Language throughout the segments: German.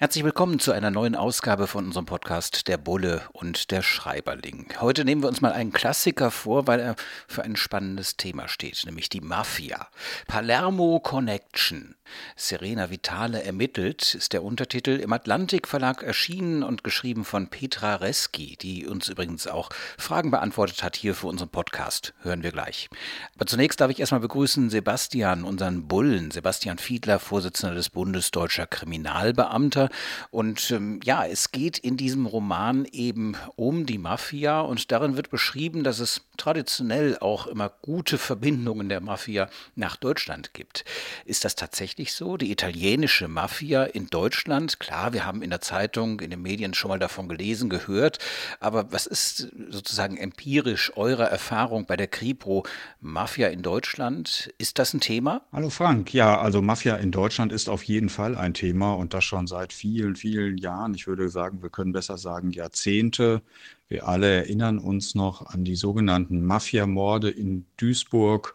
Herzlich willkommen zu einer neuen Ausgabe von unserem Podcast Der Bulle und der Schreiberling. Heute nehmen wir uns mal einen Klassiker vor, weil er für ein spannendes Thema steht, nämlich die Mafia. Palermo Connection. Serena Vitale ermittelt ist der Untertitel im Atlantik Verlag erschienen und geschrieben von Petra Reski, die uns übrigens auch Fragen beantwortet hat hier für unseren Podcast. Hören wir gleich. Aber zunächst darf ich erstmal begrüßen Sebastian, unseren Bullen, Sebastian Fiedler, Vorsitzender des Bundes Deutscher Kriminalbeamter. Und ähm, ja, es geht in diesem Roman eben um die Mafia und darin wird beschrieben, dass es traditionell auch immer gute Verbindungen der Mafia nach Deutschland gibt. Ist das tatsächlich so? Die italienische Mafia in Deutschland, klar, wir haben in der Zeitung, in den Medien schon mal davon gelesen, gehört, aber was ist sozusagen empirisch eure Erfahrung bei der Kripo Mafia in Deutschland? Ist das ein Thema? Hallo Frank, ja, also Mafia in Deutschland ist auf jeden Fall ein Thema und das schon seit vielen, vielen Jahren. Ich würde sagen, wir können besser sagen Jahrzehnte. Wir alle erinnern uns noch an die sogenannten Mafia-Morde in Duisburg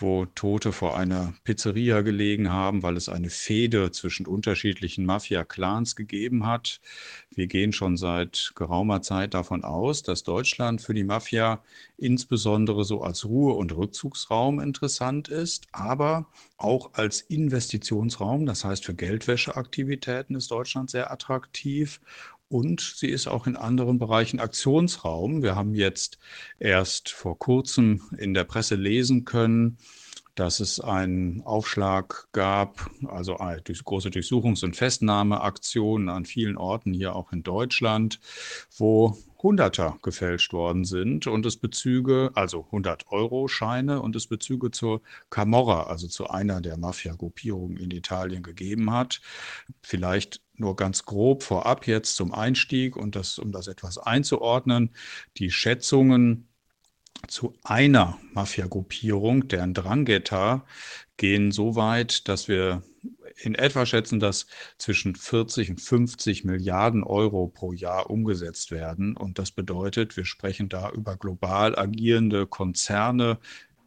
wo Tote vor einer Pizzeria gelegen haben, weil es eine Fehde zwischen unterschiedlichen Mafia-Clans gegeben hat. Wir gehen schon seit geraumer Zeit davon aus, dass Deutschland für die Mafia insbesondere so als Ruhe- und Rückzugsraum interessant ist, aber auch als Investitionsraum, das heißt für Geldwäscheaktivitäten ist Deutschland sehr attraktiv und sie ist auch in anderen Bereichen Aktionsraum. Wir haben jetzt erst vor kurzem in der Presse lesen können, dass es einen Aufschlag gab, also eine große Durchsuchungs- und Festnahmeaktionen an vielen Orten hier auch in Deutschland, wo Hunderter gefälscht worden sind und es Bezüge, also 100-Euro-Scheine und es Bezüge zur Camorra, also zu einer der Mafia-Gruppierungen in Italien gegeben hat. Vielleicht nur ganz grob vorab jetzt zum Einstieg und das, um das etwas einzuordnen. Die Schätzungen zu einer Mafia-Gruppierung, deren Drangheta, gehen so weit, dass wir in etwa schätzen, dass zwischen 40 und 50 Milliarden Euro pro Jahr umgesetzt werden. Und das bedeutet, wir sprechen da über global agierende Konzerne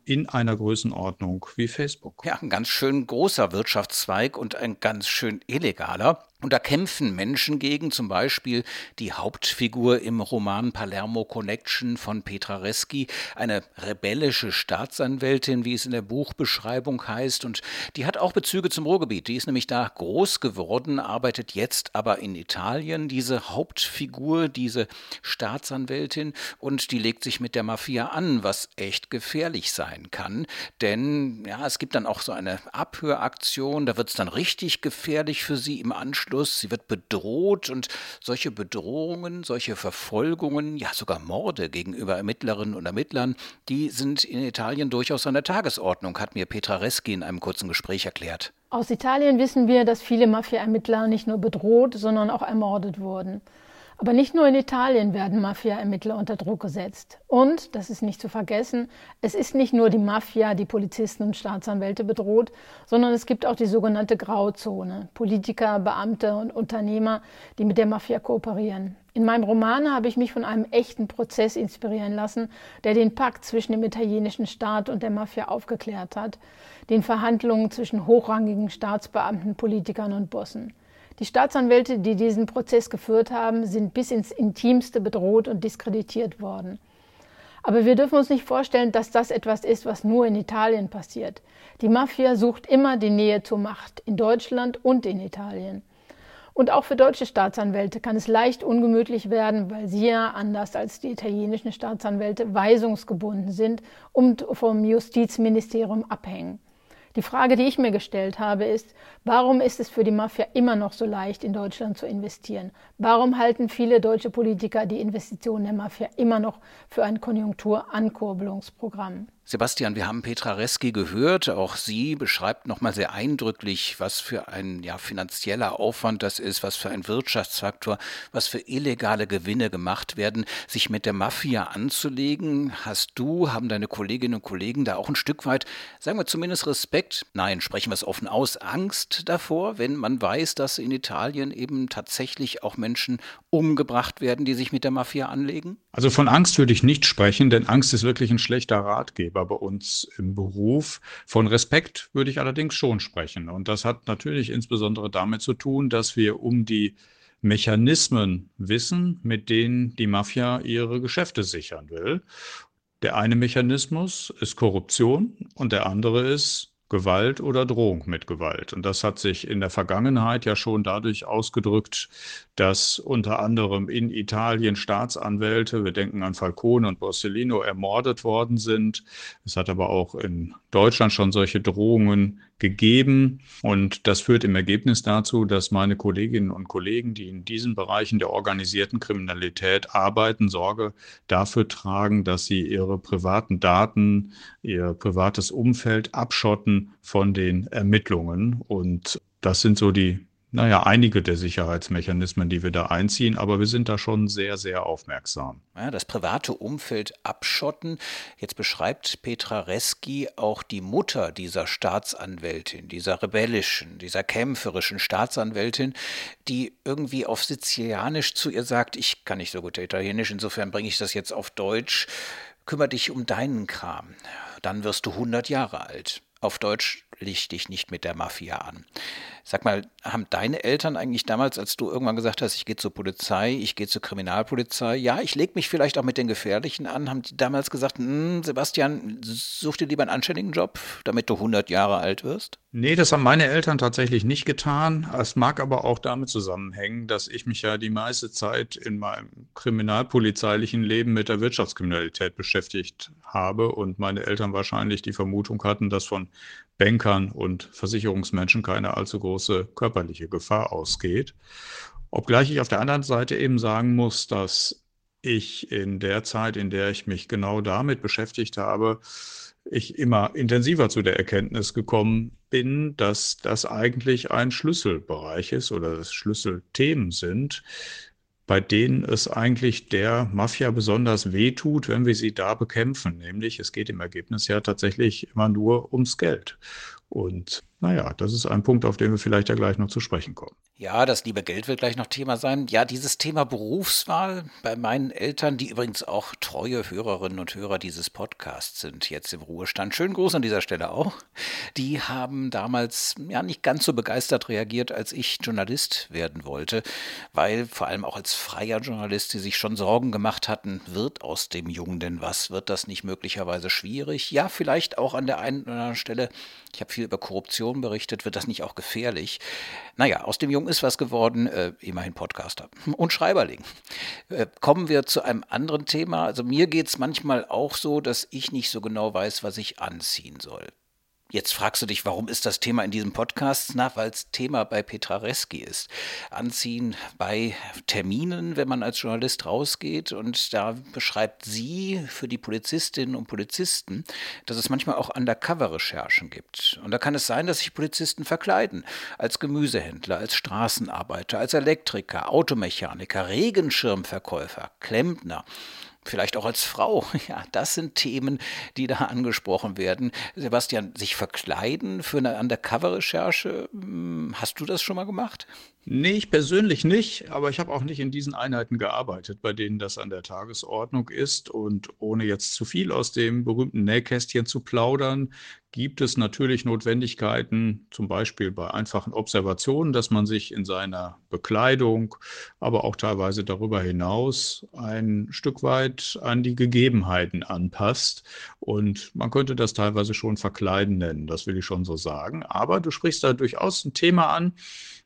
in einer Größenordnung wie Facebook. Ja, ein ganz schön großer Wirtschaftszweig und ein ganz schön illegaler. Und da kämpfen Menschen gegen, zum Beispiel die Hauptfigur im Roman Palermo Connection von Petra Reski, eine rebellische Staatsanwältin, wie es in der Buchbeschreibung heißt. Und die hat auch Bezüge zum Ruhrgebiet. Die ist nämlich da groß geworden, arbeitet jetzt aber in Italien, diese Hauptfigur, diese Staatsanwältin. Und die legt sich mit der Mafia an, was echt gefährlich sein kann. Denn ja, es gibt dann auch so eine Abhöraktion, da wird es dann richtig gefährlich für sie im Anschluss Schluss, sie wird bedroht und solche Bedrohungen, solche Verfolgungen, ja sogar Morde gegenüber Ermittlerinnen und Ermittlern, die sind in Italien durchaus an der Tagesordnung, hat mir Petra Reschi in einem kurzen Gespräch erklärt. Aus Italien wissen wir, dass viele Mafia-Ermittler nicht nur bedroht, sondern auch ermordet wurden. Aber nicht nur in Italien werden Mafia-Ermittler unter Druck gesetzt. Und, das ist nicht zu vergessen, es ist nicht nur die Mafia, die Polizisten und Staatsanwälte bedroht, sondern es gibt auch die sogenannte Grauzone. Politiker, Beamte und Unternehmer, die mit der Mafia kooperieren. In meinem Roman habe ich mich von einem echten Prozess inspirieren lassen, der den Pakt zwischen dem italienischen Staat und der Mafia aufgeklärt hat, den Verhandlungen zwischen hochrangigen Staatsbeamten, Politikern und Bossen. Die Staatsanwälte, die diesen Prozess geführt haben, sind bis ins Intimste bedroht und diskreditiert worden. Aber wir dürfen uns nicht vorstellen, dass das etwas ist, was nur in Italien passiert. Die Mafia sucht immer die Nähe zur Macht, in Deutschland und in Italien. Und auch für deutsche Staatsanwälte kann es leicht ungemütlich werden, weil sie ja, anders als die italienischen Staatsanwälte, weisungsgebunden sind und vom Justizministerium abhängen. Die Frage, die ich mir gestellt habe, ist, warum ist es für die Mafia immer noch so leicht, in Deutschland zu investieren? Warum halten viele deutsche Politiker die Investitionen der Mafia immer noch für ein Konjunkturankurbelungsprogramm? Sebastian, wir haben Petra Reski gehört. Auch sie beschreibt nochmal sehr eindrücklich, was für ein ja, finanzieller Aufwand das ist, was für ein Wirtschaftsfaktor, was für illegale Gewinne gemacht werden, sich mit der Mafia anzulegen. Hast du, haben deine Kolleginnen und Kollegen da auch ein Stück weit, sagen wir zumindest Respekt, nein, sprechen wir es offen aus, Angst davor, wenn man weiß, dass in Italien eben tatsächlich auch Menschen umgebracht werden, die sich mit der Mafia anlegen? Also von Angst würde ich nicht sprechen, denn Angst ist wirklich ein schlechter Ratgeber bei uns im Beruf. Von Respekt würde ich allerdings schon sprechen. Und das hat natürlich insbesondere damit zu tun, dass wir um die Mechanismen wissen, mit denen die Mafia ihre Geschäfte sichern will. Der eine Mechanismus ist Korruption und der andere ist Gewalt oder Drohung mit Gewalt. Und das hat sich in der Vergangenheit ja schon dadurch ausgedrückt, dass unter anderem in Italien Staatsanwälte, wir denken an Falcone und Borsellino, ermordet worden sind. Es hat aber auch in Deutschland schon solche Drohungen gegeben. Und das führt im Ergebnis dazu, dass meine Kolleginnen und Kollegen, die in diesen Bereichen der organisierten Kriminalität arbeiten, Sorge dafür tragen, dass sie ihre privaten Daten, ihr privates Umfeld abschotten von den Ermittlungen. Und das sind so die naja, einige der Sicherheitsmechanismen, die wir da einziehen, aber wir sind da schon sehr, sehr aufmerksam. Ja, das private Umfeld abschotten. Jetzt beschreibt Petra Reski auch die Mutter dieser Staatsanwältin, dieser rebellischen, dieser kämpferischen Staatsanwältin, die irgendwie auf Sizilianisch zu ihr sagt, ich kann nicht so gut Italienisch, insofern bringe ich das jetzt auf Deutsch, kümmere dich um deinen Kram, dann wirst du 100 Jahre alt. Auf Deutsch leg dich nicht mit der Mafia an. Sag mal, haben deine Eltern eigentlich damals, als du irgendwann gesagt hast, ich gehe zur Polizei, ich gehe zur Kriminalpolizei, ja, ich lege mich vielleicht auch mit den Gefährlichen an, haben die damals gesagt, hm, Sebastian, such dir lieber einen anständigen Job, damit du 100 Jahre alt wirst? Nee, das haben meine Eltern tatsächlich nicht getan. Es mag aber auch damit zusammenhängen, dass ich mich ja die meiste Zeit in meinem kriminalpolizeilichen Leben mit der Wirtschaftskriminalität beschäftigt habe und meine Eltern wahrscheinlich die Vermutung hatten, dass von Bankern und Versicherungsmenschen keine allzu große körperliche Gefahr ausgeht. Obgleich ich auf der anderen Seite eben sagen muss, dass ich in der Zeit, in der ich mich genau damit beschäftigt habe, ich immer intensiver zu der Erkenntnis gekommen bin, dass das eigentlich ein Schlüsselbereich ist oder das Schlüsselthemen sind, bei denen es eigentlich der Mafia besonders wehtut, wenn wir sie da bekämpfen. Nämlich, es geht im Ergebnis ja tatsächlich immer nur ums Geld. Und naja, das ist ein Punkt, auf den wir vielleicht ja gleich noch zu sprechen kommen. Ja, das liebe Geld wird gleich noch Thema sein. Ja, dieses Thema Berufswahl bei meinen Eltern, die übrigens auch treue Hörerinnen und Hörer dieses Podcasts sind, jetzt im Ruhestand. Schönen Gruß an dieser Stelle auch. Die haben damals ja nicht ganz so begeistert reagiert, als ich Journalist werden wollte, weil vor allem auch als freier Journalist sie sich schon Sorgen gemacht hatten, wird aus dem Jungen denn was? Wird das nicht möglicherweise schwierig? Ja, vielleicht auch an der einen oder anderen Stelle. Ich habe viel über Korruption berichtet. Wird das nicht auch gefährlich? Naja, aus dem Jungen ist was geworden, äh, immerhin Podcaster und Schreiberling. Äh, kommen wir zu einem anderen Thema. Also mir geht es manchmal auch so, dass ich nicht so genau weiß, was ich anziehen soll. Jetzt fragst du dich, warum ist das Thema in diesem Podcast? Na, weil es Thema bei Petra Reski ist. Anziehen bei Terminen, wenn man als Journalist rausgeht. Und da beschreibt sie für die Polizistinnen und Polizisten, dass es manchmal auch Undercover-Recherchen gibt. Und da kann es sein, dass sich Polizisten verkleiden. Als Gemüsehändler, als Straßenarbeiter, als Elektriker, Automechaniker, Regenschirmverkäufer, Klempner vielleicht auch als Frau. Ja, das sind Themen, die da angesprochen werden. Sebastian, sich verkleiden für eine Undercover-Recherche, hm, hast du das schon mal gemacht? Nee, ich persönlich nicht, aber ich habe auch nicht in diesen Einheiten gearbeitet, bei denen das an der Tagesordnung ist. Und ohne jetzt zu viel aus dem berühmten Nähkästchen zu plaudern, gibt es natürlich Notwendigkeiten, zum Beispiel bei einfachen Observationen, dass man sich in seiner Bekleidung, aber auch teilweise darüber hinaus ein Stück weit an die Gegebenheiten anpasst. Und man könnte das teilweise schon Verkleiden nennen, das will ich schon so sagen. Aber du sprichst da durchaus ein Thema an,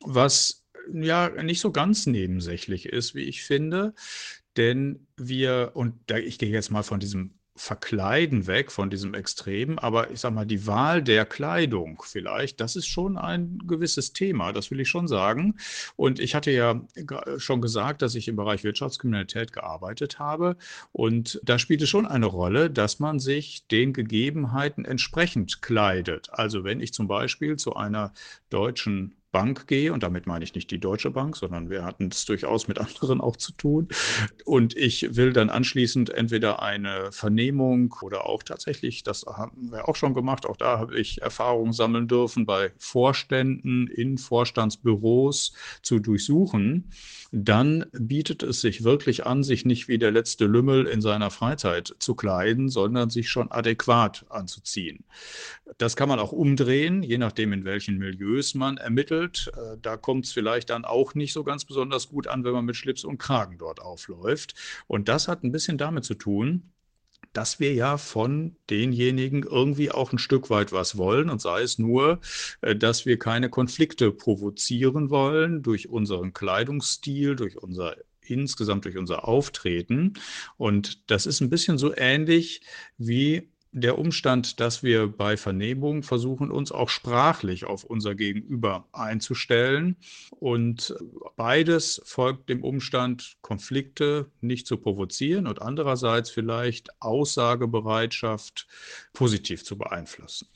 was ja nicht so ganz nebensächlich ist, wie ich finde. Denn wir, und da, ich gehe jetzt mal von diesem Verkleiden weg von diesem Extrem, aber ich sage mal, die Wahl der Kleidung vielleicht, das ist schon ein gewisses Thema, das will ich schon sagen. Und ich hatte ja schon gesagt, dass ich im Bereich Wirtschaftskriminalität gearbeitet habe und da spielt es schon eine Rolle, dass man sich den Gegebenheiten entsprechend kleidet. Also wenn ich zum Beispiel zu einer deutschen Bank gehe, und damit meine ich nicht die Deutsche Bank, sondern wir hatten es durchaus mit anderen auch zu tun. Und ich will dann anschließend entweder eine Vernehmung oder auch tatsächlich, das haben wir auch schon gemacht, auch da habe ich Erfahrungen sammeln dürfen, bei Vorständen in Vorstandsbüros zu durchsuchen dann bietet es sich wirklich an, sich nicht wie der letzte Lümmel in seiner Freizeit zu kleiden, sondern sich schon adäquat anzuziehen. Das kann man auch umdrehen, je nachdem, in welchen Milieus man ermittelt. Äh, da kommt es vielleicht dann auch nicht so ganz besonders gut an, wenn man mit Schlips und Kragen dort aufläuft. Und das hat ein bisschen damit zu tun, dass wir ja von denjenigen irgendwie auch ein Stück weit was wollen und sei es nur, äh, dass wir keine Konflikte provozieren wollen durch unseren Kleidungsstil, durch unser insgesamt durch unser Auftreten. Und das ist ein bisschen so ähnlich wie der Umstand, dass wir bei Vernehmung versuchen, uns auch sprachlich auf unser Gegenüber einzustellen. Und beides folgt dem Umstand, Konflikte nicht zu provozieren und andererseits vielleicht Aussagebereitschaft positiv zu beeinflussen.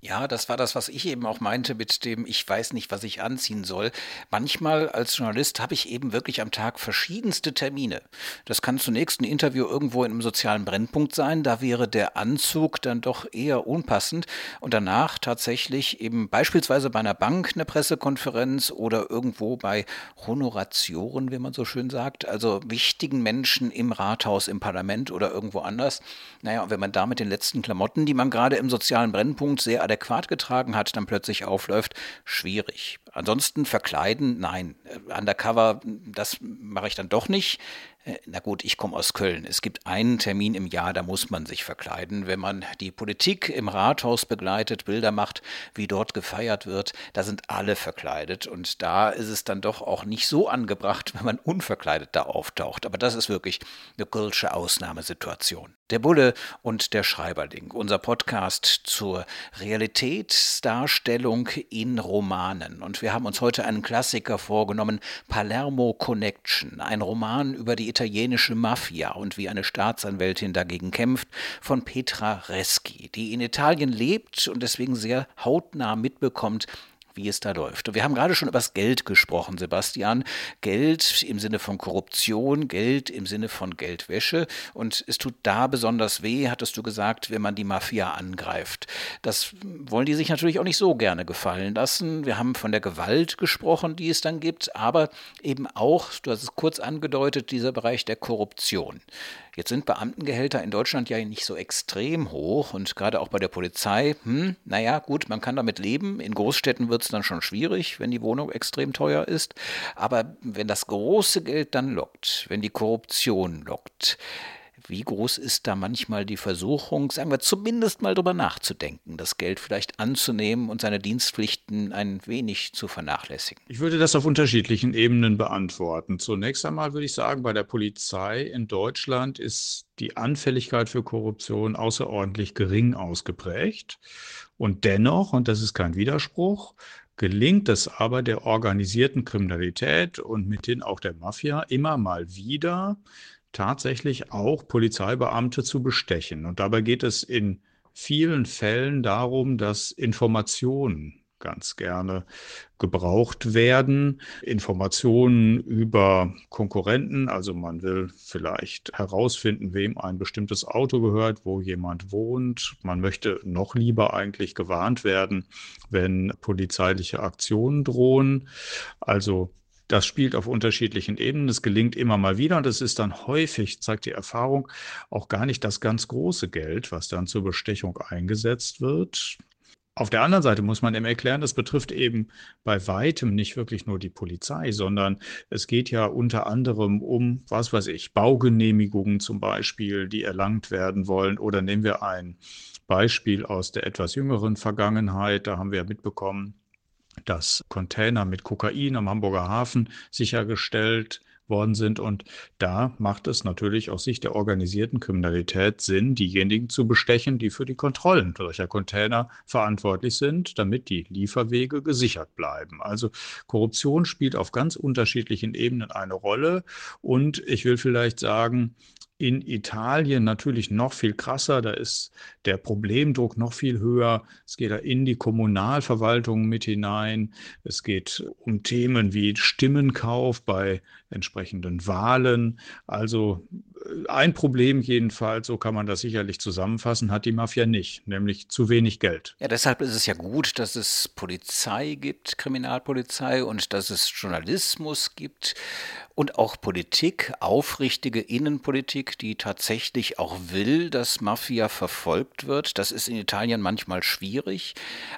Ja, das war das, was ich eben auch meinte mit dem, ich weiß nicht, was ich anziehen soll. Manchmal als Journalist habe ich eben wirklich am Tag verschiedenste Termine. Das kann zunächst ein Interview irgendwo in einem sozialen Brennpunkt sein, da wäre der Anzug dann doch eher unpassend und danach tatsächlich eben beispielsweise bei einer Bank eine Pressekonferenz oder irgendwo bei Honoratioren, wie man so schön sagt, also wichtigen Menschen im Rathaus, im Parlament oder irgendwo anders. Naja, und wenn man da mit den letzten Klamotten, die man gerade im sozialen Brennpunkt sehr adäquat getragen hat, dann plötzlich aufläuft, schwierig. Ansonsten verkleiden, nein. Undercover, das mache ich dann doch nicht. Äh, na gut, ich komme aus Köln. Es gibt einen Termin im Jahr, da muss man sich verkleiden. Wenn man die Politik im Rathaus begleitet, Bilder macht, wie dort gefeiert wird, da sind alle verkleidet. Und da ist es dann doch auch nicht so angebracht, wenn man unverkleidet da auftaucht. Aber das ist wirklich eine kölsche Ausnahmesituation. Der Bulle und der Schreiberling, unser Podcast zur Realitätsdarstellung in Romanen. Und wir haben uns heute einen Klassiker vorgenommen, Palermo Connection, ein Roman über die italienische Mafia und wie eine Staatsanwältin dagegen kämpft, von Petra Reschi, die in Italien lebt und deswegen sehr hautnah mitbekommt, wie es da läuft. Und wir haben gerade schon über das Geld gesprochen, Sebastian. Geld im Sinne von Korruption, Geld im Sinne von Geldwäsche. Und es tut da besonders weh, hattest du gesagt, wenn man die Mafia angreift. Das wollen die sich natürlich auch nicht so gerne gefallen lassen. Wir haben von der Gewalt gesprochen, die es dann gibt, aber eben auch, du hast es kurz angedeutet, dieser Bereich der Korruption. Jetzt sind Beamtengehälter in Deutschland ja nicht so extrem hoch und gerade auch bei der Polizei, hm, naja, gut, man kann damit leben. In Großstädten wird es dann schon schwierig, wenn die Wohnung extrem teuer ist. Aber wenn das große Geld dann lockt, wenn die Korruption lockt, wie groß ist da manchmal die Versuchung, sagen wir zumindest mal drüber nachzudenken, das Geld vielleicht anzunehmen und seine Dienstpflichten ein wenig zu vernachlässigen? Ich würde das auf unterschiedlichen Ebenen beantworten. Zunächst einmal würde ich sagen, bei der Polizei in Deutschland ist die Anfälligkeit für Korruption außerordentlich gering ausgeprägt. Und dennoch, und das ist kein Widerspruch, gelingt es aber der organisierten Kriminalität und mithin auch der Mafia immer mal wieder, tatsächlich auch Polizeibeamte zu bestechen. Und dabei geht es in vielen Fällen darum, dass Informationen ganz gerne gebraucht werden. Informationen über Konkurrenten, also man will vielleicht herausfinden, wem ein bestimmtes Auto gehört, wo jemand wohnt. Man möchte noch lieber eigentlich gewarnt werden, wenn polizeiliche Aktionen drohen. Also das spielt auf unterschiedlichen Ebenen. Es gelingt immer mal wieder und es ist dann häufig, zeigt die Erfahrung, auch gar nicht das ganz große Geld, was dann zur Bestechung eingesetzt wird. Auf der anderen Seite muss man eben erklären, das betrifft eben bei weitem nicht wirklich nur die Polizei, sondern es geht ja unter anderem um, was weiß ich, Baugenehmigungen zum Beispiel, die erlangt werden wollen. Oder nehmen wir ein Beispiel aus der etwas jüngeren Vergangenheit. Da haben wir mitbekommen, dass Container mit Kokain am Hamburger Hafen sichergestellt worden sind. Und da macht es natürlich aus Sicht der organisierten Kriminalität Sinn, diejenigen zu bestechen, die für die Kontrollen solcher Container verantwortlich sind, damit die Lieferwege gesichert bleiben. Also Korruption spielt auf ganz unterschiedlichen Ebenen eine Rolle. Und ich will vielleicht sagen, in Italien natürlich noch viel krasser. Da ist der Problemdruck noch viel höher. Es geht da in die Kommunalverwaltung mit hinein. Es geht um Themen wie Stimmenkauf bei entsprechenden Wahlen. Also ein Problem jedenfalls, so kann man das sicherlich zusammenfassen, hat die Mafia nicht, nämlich zu wenig Geld. Ja, deshalb ist es ja gut, dass es Polizei gibt, Kriminalpolizei und dass es Journalismus gibt und auch Politik, aufrichtige Innenpolitik, die tatsächlich auch will, dass Mafia verfolgt wird. Das ist in Italien manchmal schwierig,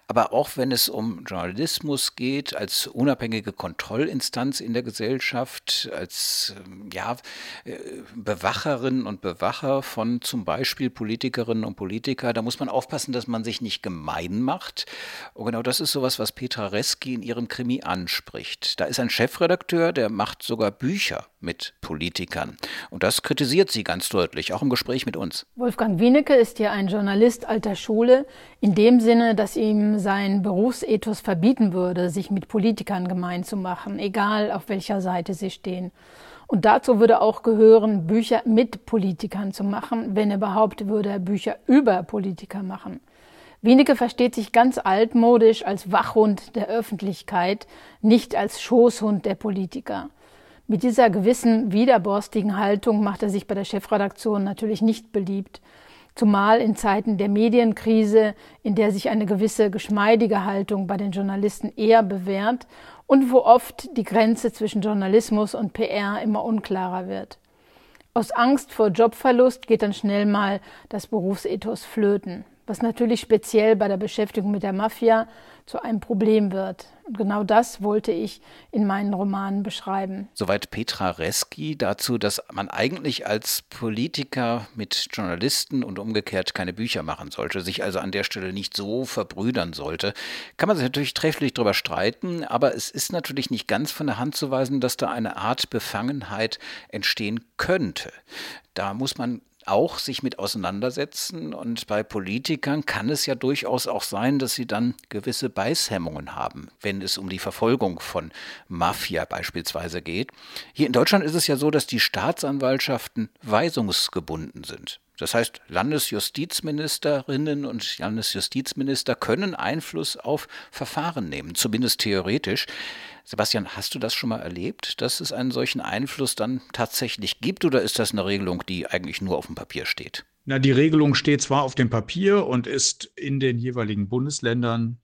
aber auch wenn es um Journalismus geht, als unabhängige Kontrollinstanz in der Gesellschaft, als ähm, ja, äh, Bewacherinnen und Bewacher von zum Beispiel Politikerinnen und Politikern. Da muss man aufpassen, dass man sich nicht gemein macht. Und genau das ist sowas, was Petra Reski in ihrem Krimi anspricht. Da ist ein Chefredakteur, der macht sogar Bücher mit Politikern. Und das kritisiert sie ganz deutlich, auch im Gespräch mit uns. Wolfgang Wienecke ist ja ein Journalist alter Schule, in dem Sinne, dass ihm sein Berufsethos verbieten würde, sich mit Politikern gemein zu machen, egal auf welcher Seite sie stehen. Und dazu würde auch gehören, Bücher mit Politikern zu machen, wenn überhaupt würde er Bücher über Politiker machen. Wienecke versteht sich ganz altmodisch als Wachhund der Öffentlichkeit, nicht als Schoßhund der Politiker. Mit dieser gewissen widerborstigen Haltung macht er sich bei der Chefredaktion natürlich nicht beliebt, zumal in Zeiten der Medienkrise, in der sich eine gewisse geschmeidige Haltung bei den Journalisten eher bewährt und wo oft die Grenze zwischen Journalismus und PR immer unklarer wird. Aus Angst vor Jobverlust geht dann schnell mal das Berufsethos flöten was natürlich speziell bei der Beschäftigung mit der Mafia zu einem Problem wird. Und genau das wollte ich in meinen Romanen beschreiben. Soweit Petra Reski dazu, dass man eigentlich als Politiker mit Journalisten und umgekehrt keine Bücher machen sollte, sich also an der Stelle nicht so verbrüdern sollte. Kann man sich natürlich trefflich darüber streiten, aber es ist natürlich nicht ganz von der Hand zu weisen, dass da eine Art Befangenheit entstehen könnte. Da muss man auch sich mit auseinandersetzen. Und bei Politikern kann es ja durchaus auch sein, dass sie dann gewisse Beißhemmungen haben, wenn es um die Verfolgung von Mafia beispielsweise geht. Hier in Deutschland ist es ja so, dass die Staatsanwaltschaften weisungsgebunden sind. Das heißt, Landesjustizministerinnen und Landesjustizminister können Einfluss auf Verfahren nehmen, zumindest theoretisch. Sebastian, hast du das schon mal erlebt, dass es einen solchen Einfluss dann tatsächlich gibt oder ist das eine Regelung, die eigentlich nur auf dem Papier steht? Na, die Regelung steht zwar auf dem Papier und ist in den jeweiligen Bundesländern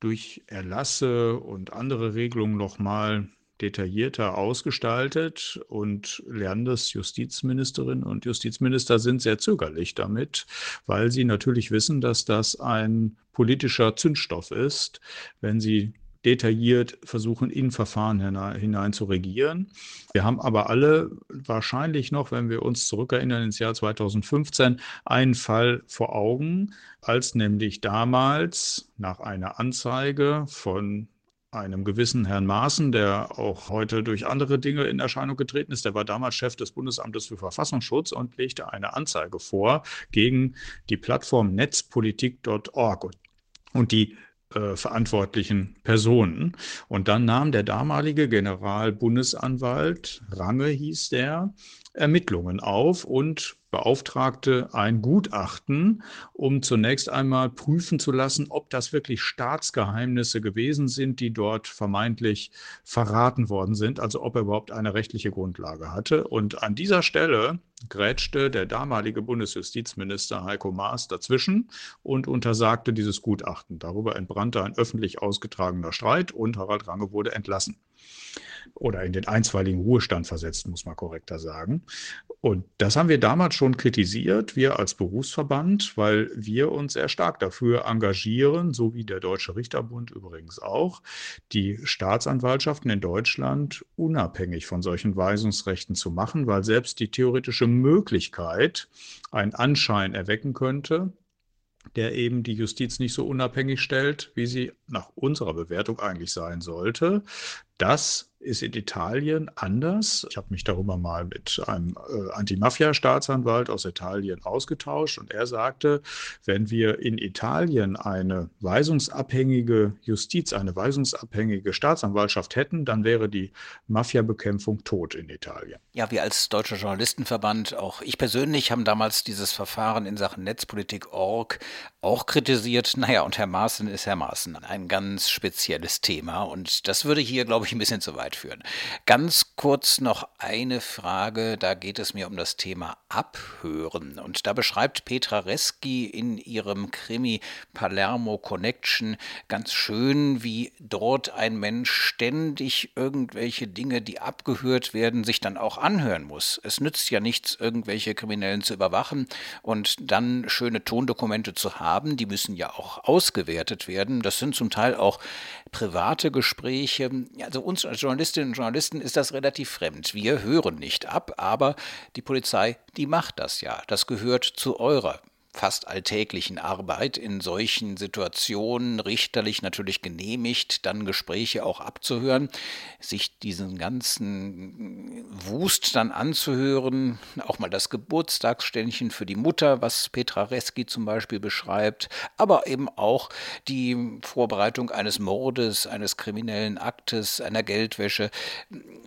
durch Erlasse und andere Regelungen nochmal detaillierter ausgestaltet und Landesjustizministerinnen und Justizminister sind sehr zögerlich damit, weil sie natürlich wissen, dass das ein politischer Zündstoff ist, wenn sie detailliert versuchen, in Verfahren hinein, hinein, zu regieren. Wir haben aber alle wahrscheinlich noch, wenn wir uns zurückerinnern ins Jahr 2015, einen Fall vor Augen, als nämlich damals nach einer Anzeige von einem gewissen Herrn Maaßen, der auch heute durch andere Dinge in Erscheinung getreten ist. Der war damals Chef des Bundesamtes für Verfassungsschutz und legte eine Anzeige vor gegen die Plattform netzpolitik.org. Und die äh, verantwortlichen Personen. Und dann nahm der damalige Generalbundesanwalt, Range hieß der, Ermittlungen auf und beauftragte ein Gutachten, um zunächst einmal prüfen zu lassen, ob das wirklich Staatsgeheimnisse gewesen sind, die dort vermeintlich verraten worden sind, also ob er überhaupt eine rechtliche Grundlage hatte. Und an dieser Stelle grätschte der damalige Bundesjustizminister Heiko Maas dazwischen und untersagte dieses Gutachten. Darüber entbrannte ein öffentlich ausgetragener Streit und Harald Range wurde entlassen oder in den einstweiligen Ruhestand versetzt, muss man korrekter sagen. Und das haben wir damals schon kritisiert, wir als Berufsverband, weil wir uns sehr stark dafür engagieren, so wie der Deutsche Richterbund übrigens auch, die Staatsanwaltschaften in Deutschland unabhängig von solchen Weisungsrechten zu machen, weil selbst die theoretische Möglichkeit einen Anschein erwecken könnte, der eben die Justiz nicht so unabhängig stellt, wie sie nach unserer Bewertung eigentlich sein sollte, Das ist in Italien anders. Ich habe mich darüber mal mit einem äh, Anti-Mafia-Staatsanwalt aus Italien ausgetauscht und er sagte, wenn wir in Italien eine weisungsabhängige Justiz, eine weisungsabhängige Staatsanwaltschaft hätten, dann wäre die Mafia-Bekämpfung tot in Italien. Ja, wir als Deutscher Journalistenverband, auch ich persönlich, haben damals dieses Verfahren in Sachen Netzpolitik.org auch kritisiert. Naja, und Herr Maaßen ist Herr Maaßen. Ein ganz spezielles Thema und das würde hier, glaube ich, ein bisschen zu weit führen. Ganz kurz noch eine Frage, da geht es mir um das Thema Abhören. Und da beschreibt Petra Reski in ihrem Krimi Palermo Connection ganz schön, wie dort ein Mensch ständig irgendwelche Dinge, die abgehört werden, sich dann auch anhören muss. Es nützt ja nichts, irgendwelche Kriminellen zu überwachen und dann schöne Tondokumente zu haben. Die müssen ja auch ausgewertet werden. Das sind zum Teil auch private Gespräche. Also uns als Journalistinnen und Journalisten ist das relativ fremd. Wir hören nicht ab, aber die Polizei, die macht das ja. Das gehört zu eurer fast alltäglichen Arbeit in solchen Situationen richterlich natürlich genehmigt, dann Gespräche auch abzuhören, sich diesen ganzen Wust dann anzuhören, auch mal das Geburtstagsständchen für die Mutter, was Petra Reski zum Beispiel beschreibt, aber eben auch die Vorbereitung eines Mordes, eines kriminellen Aktes, einer Geldwäsche,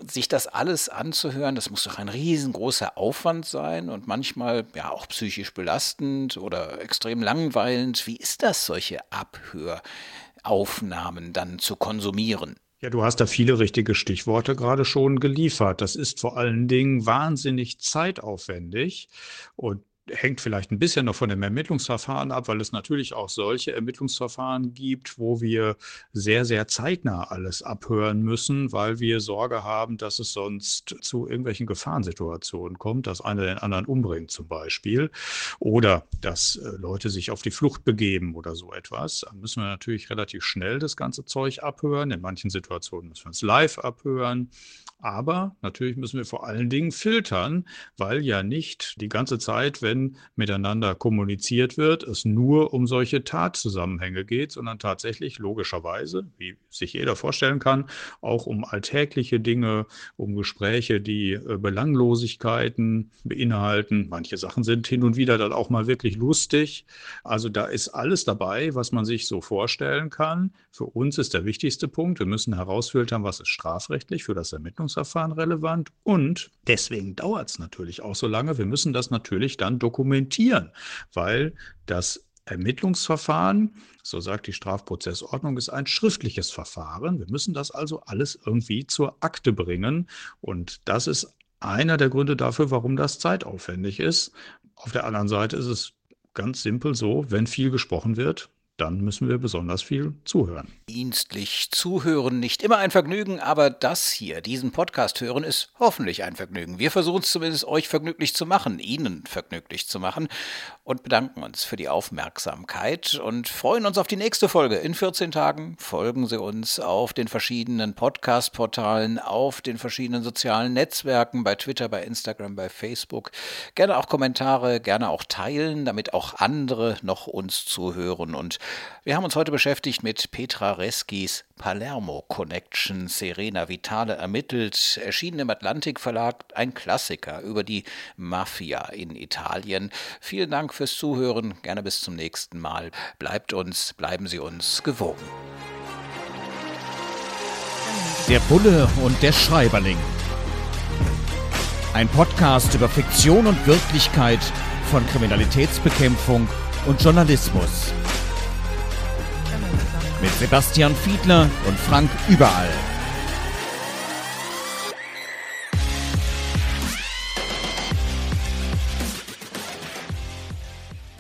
sich das alles anzuhören, das muss doch ein riesengroßer Aufwand sein und manchmal ja auch psychisch belastend oder extrem langweilend. Wie ist das, solche Abhöraufnahmen dann zu konsumieren? Ja, du hast da viele richtige Stichworte gerade schon geliefert. Das ist vor allen Dingen wahnsinnig zeitaufwendig und hängt vielleicht ein bisschen noch von dem Ermittlungsverfahren ab, weil es natürlich auch solche Ermittlungsverfahren gibt, wo wir sehr, sehr zeitnah alles abhören müssen, weil wir Sorge haben, dass es sonst zu irgendwelchen Gefahrensituationen kommt, dass einer den anderen umbringt zum Beispiel oder dass äh, Leute sich auf die Flucht begeben oder so etwas. Dann müssen wir natürlich relativ schnell das ganze Zeug abhören. In manchen Situationen müssen wir es live abhören. Aber natürlich müssen wir vor allen Dingen filtern, weil ja nicht die ganze Zeit, wenn miteinander kommuniziert wird, es nur um solche Tatzusammenhänge geht, sondern tatsächlich logischerweise, wie sich jeder vorstellen kann, auch um alltägliche Dinge, um Gespräche, die äh, Belanglosigkeiten beinhalten. Manche Sachen sind hin und wieder dann auch mal wirklich lustig. Also da ist alles dabei, was man sich so vorstellen kann. Für uns ist der wichtigste Punkt, wir müssen herausfiltern, was ist strafrechtlich für das Ermittlungs Ermittlungsverfahren relevant und deswegen dauert es natürlich auch so lange. Wir müssen das natürlich dann dokumentieren, weil das Ermittlungsverfahren, so sagt die Strafprozessordnung, ist ein schriftliches Verfahren. Wir müssen das also alles irgendwie zur Akte bringen und das ist einer der Gründe dafür, warum das zeitaufwendig ist. Auf der anderen Seite ist es ganz simpel so, wenn viel gesprochen wird, dann müssen wir besonders viel zuhören. Dienstlich zuhören, nicht immer ein Vergnügen, aber das hier, diesen Podcast hören, ist hoffentlich ein Vergnügen. Wir versuchen es zumindest, euch vergnüglich zu machen, Ihnen vergnüglich zu machen und bedanken uns für die Aufmerksamkeit und freuen uns auf die nächste Folge. In 14 Tagen folgen Sie uns auf den verschiedenen Podcast-Portalen, auf den verschiedenen sozialen Netzwerken, bei Twitter, bei Instagram, bei Facebook. Gerne auch Kommentare, gerne auch teilen, damit auch andere noch uns zuhören und wir haben uns heute beschäftigt mit Petra Reskis Palermo Connection. Serena Vitale ermittelt, erschienen im Atlantik Verlag, ein Klassiker über die Mafia in Italien. Vielen Dank fürs Zuhören. Gerne bis zum nächsten Mal. Bleibt uns, bleiben Sie uns gewogen. Der Bulle und der Schreiberling. Ein Podcast über Fiktion und Wirklichkeit von Kriminalitätsbekämpfung und Journalismus mit Sebastian Fiedler und Frank Überall.